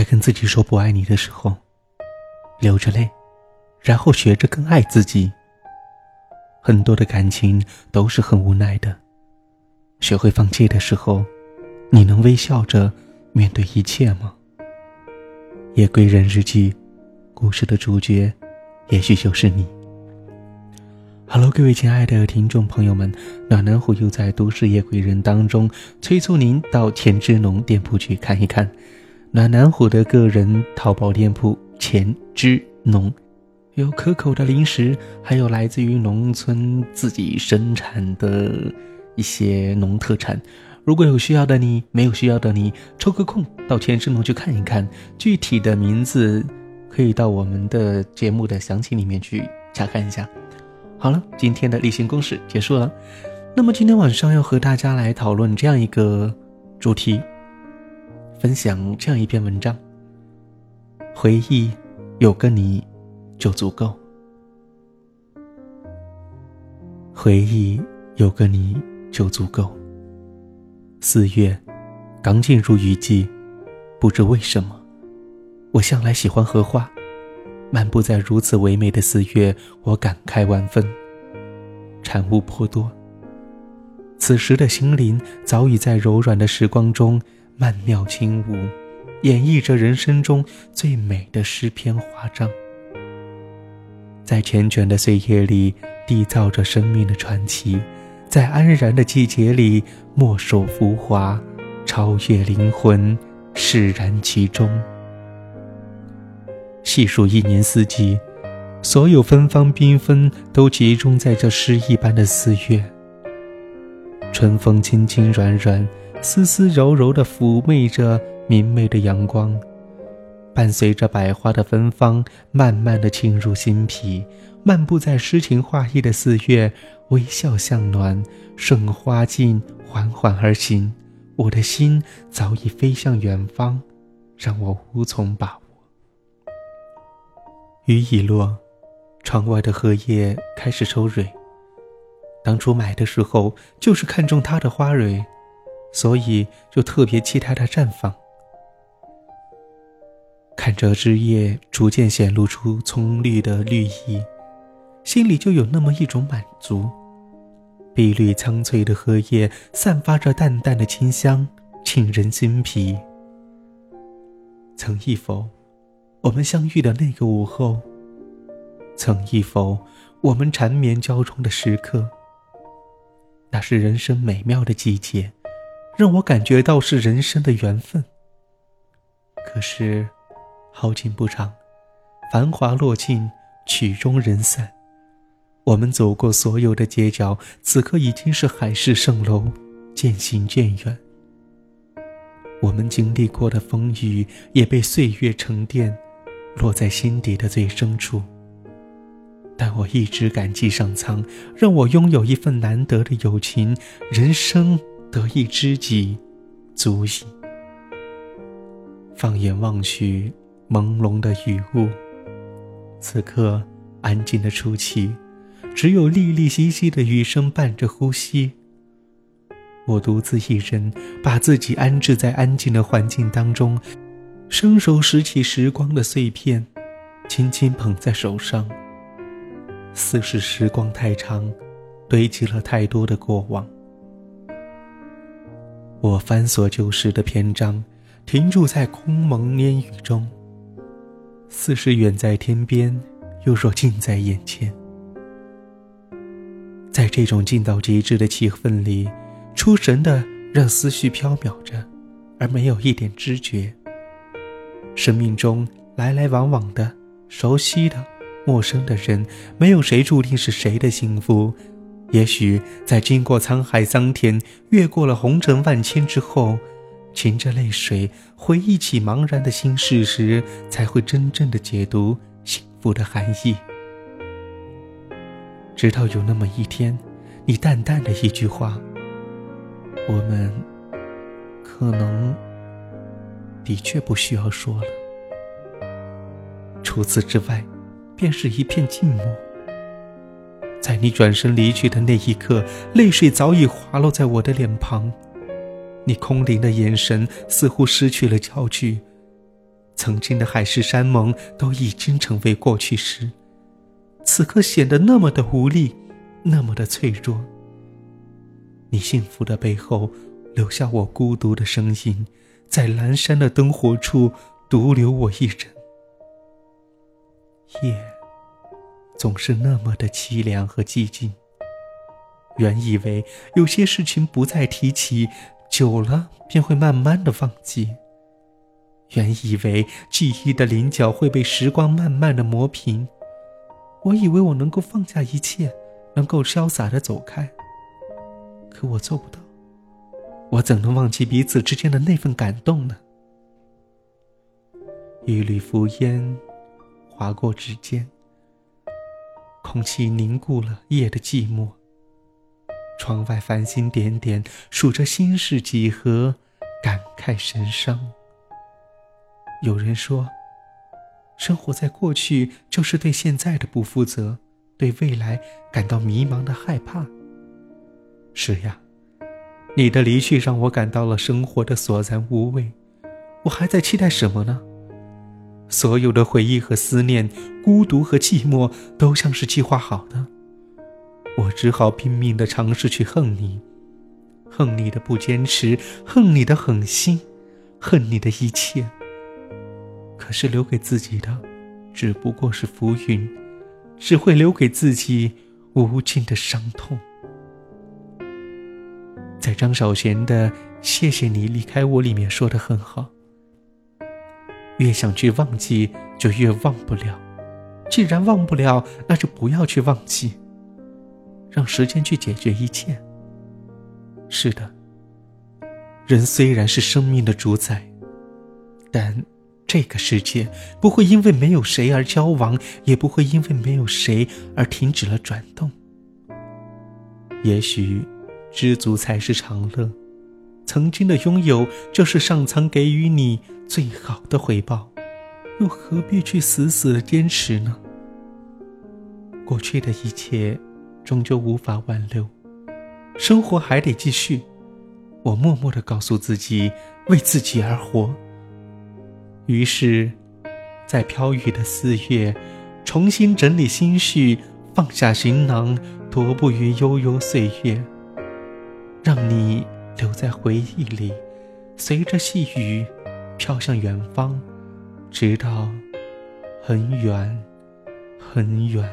在跟自己说不爱你的时候，流着泪，然后学着更爱自己。很多的感情都是很无奈的。学会放弃的时候，你能微笑着面对一切吗？夜归人日记，故事的主角，也许就是你。Hello，各位亲爱的听众朋友们，暖男虎又在都市夜归人当中催促您到钱之农店铺去看一看。暖男虎的个人淘宝店铺钱之农，有可口的零食，还有来自于农村自己生产的一些农特产。如果有需要的你，没有需要的你，抽个空到钱之农去看一看。具体的名字可以到我们的节目的详情里面去查看一下。好了，今天的例行公事结束了。那么今天晚上要和大家来讨论这样一个主题，分享这样一篇文章。回忆有个你，就足够。回忆有个你就足够。四月，刚进入雨季，不知为什么，我向来喜欢荷花。漫步在如此唯美的四月，我感慨万分，产物颇多。此时的心灵早已在柔软的时光中曼妙轻舞，演绎着人生中最美的诗篇华章，在缱绻的岁月里缔造着生命的传奇，在安然的季节里墨守浮华，超越灵魂，释然其中。细数一年四季，所有芬芳缤纷都集中在这诗一般的四月。春风轻轻软软，丝丝柔柔地抚媚着明媚的阳光，伴随着百花的芬芳，慢慢地沁入心脾。漫步在诗情画意的四月，微笑向暖，顺花径缓缓而行。我的心早已飞向远方，让我无从把握。雨已落，窗外的荷叶开始抽蕊。当初买的时候就是看中它的花蕊，所以就特别期待它绽放。看着枝叶逐渐显露出葱绿的绿意，心里就有那么一种满足。碧绿苍翠的荷叶散发着淡淡的清香，沁人心脾。曾忆否？我们相遇的那个午后，曾忆否？我们缠绵交衷的时刻，那是人生美妙的季节，让我感觉到是人生的缘分。可是，好景不长，繁华落尽，曲终人散。我们走过所有的街角，此刻已经是海市蜃楼，渐行渐远。我们经历过的风雨，也被岁月沉淀。落在心底的最深处。但我一直感激上苍，让我拥有一份难得的友情。人生得一知己，足矣。放眼望去，朦胧的雨雾，此刻安静的出奇，只有沥沥淅淅的雨声伴着呼吸。我独自一人，把自己安置在安静的环境当中。伸手拾起时光的碎片，轻轻捧在手上。似是时光太长，堆积了太多的过往。我翻锁旧时的篇章，停驻在空蒙烟雨中。似是远在天边，又若近在眼前。在这种近到极致的气氛里，出神的让思绪飘渺着，而没有一点知觉。生命中来来往往的、熟悉的、陌生的人，没有谁注定是谁的幸福。也许在经过沧海桑田、越过了红尘万千之后，噙着泪水回忆起茫然的心事时，才会真正的解读幸福的含义。直到有那么一天，你淡淡的一句话：“我们可能……”的确不需要说了。除此之外，便是一片静默。在你转身离去的那一刻，泪水早已滑落在我的脸庞。你空灵的眼神似乎失去了焦距，曾经的海誓山盟都已经成为过去时，此刻显得那么的无力，那么的脆弱。你幸福的背后，留下我孤独的声音，在阑珊的灯火处独留我一人。夜，总是那么的凄凉和寂静。原以为有些事情不再提起，久了便会慢慢的忘记。原以为记忆的棱角会被时光慢慢的磨平，我以为我能够放下一切，能够潇洒的走开。可我做不到，我怎能忘记彼此之间的那份感动呢？一缕浮烟划过指尖，空气凝固了夜的寂寞。窗外繁星点点，数着心事几何，感慨神伤。有人说，生活在过去就是对现在的不负责，对未来感到迷茫的害怕。是呀，你的离去让我感到了生活的索然无味。我还在期待什么呢？所有的回忆和思念，孤独和寂寞，都像是计划好的。我只好拼命的尝试去恨你，恨你的不坚持，恨你的狠心，恨你的一切。可是留给自己的，只不过是浮云，只会留给自己无尽的伤痛。在张小娴的“谢谢你离开我”里面说的很好：越想去忘记，就越忘不了。既然忘不了，那就不要去忘记，让时间去解决一切。是的，人虽然是生命的主宰，但……这个世界不会因为没有谁而消亡，也不会因为没有谁而停止了转动。也许，知足才是长乐。曾经的拥有，就是上苍给予你最好的回报，又何必去死死的坚持呢？过去的一切，终究无法挽留，生活还得继续。我默默的告诉自己，为自己而活。于是，在飘雨的四月，重新整理心绪，放下行囊，踱步于悠悠岁月，让你留在回忆里，随着细雨飘向远方，直到很远，很远。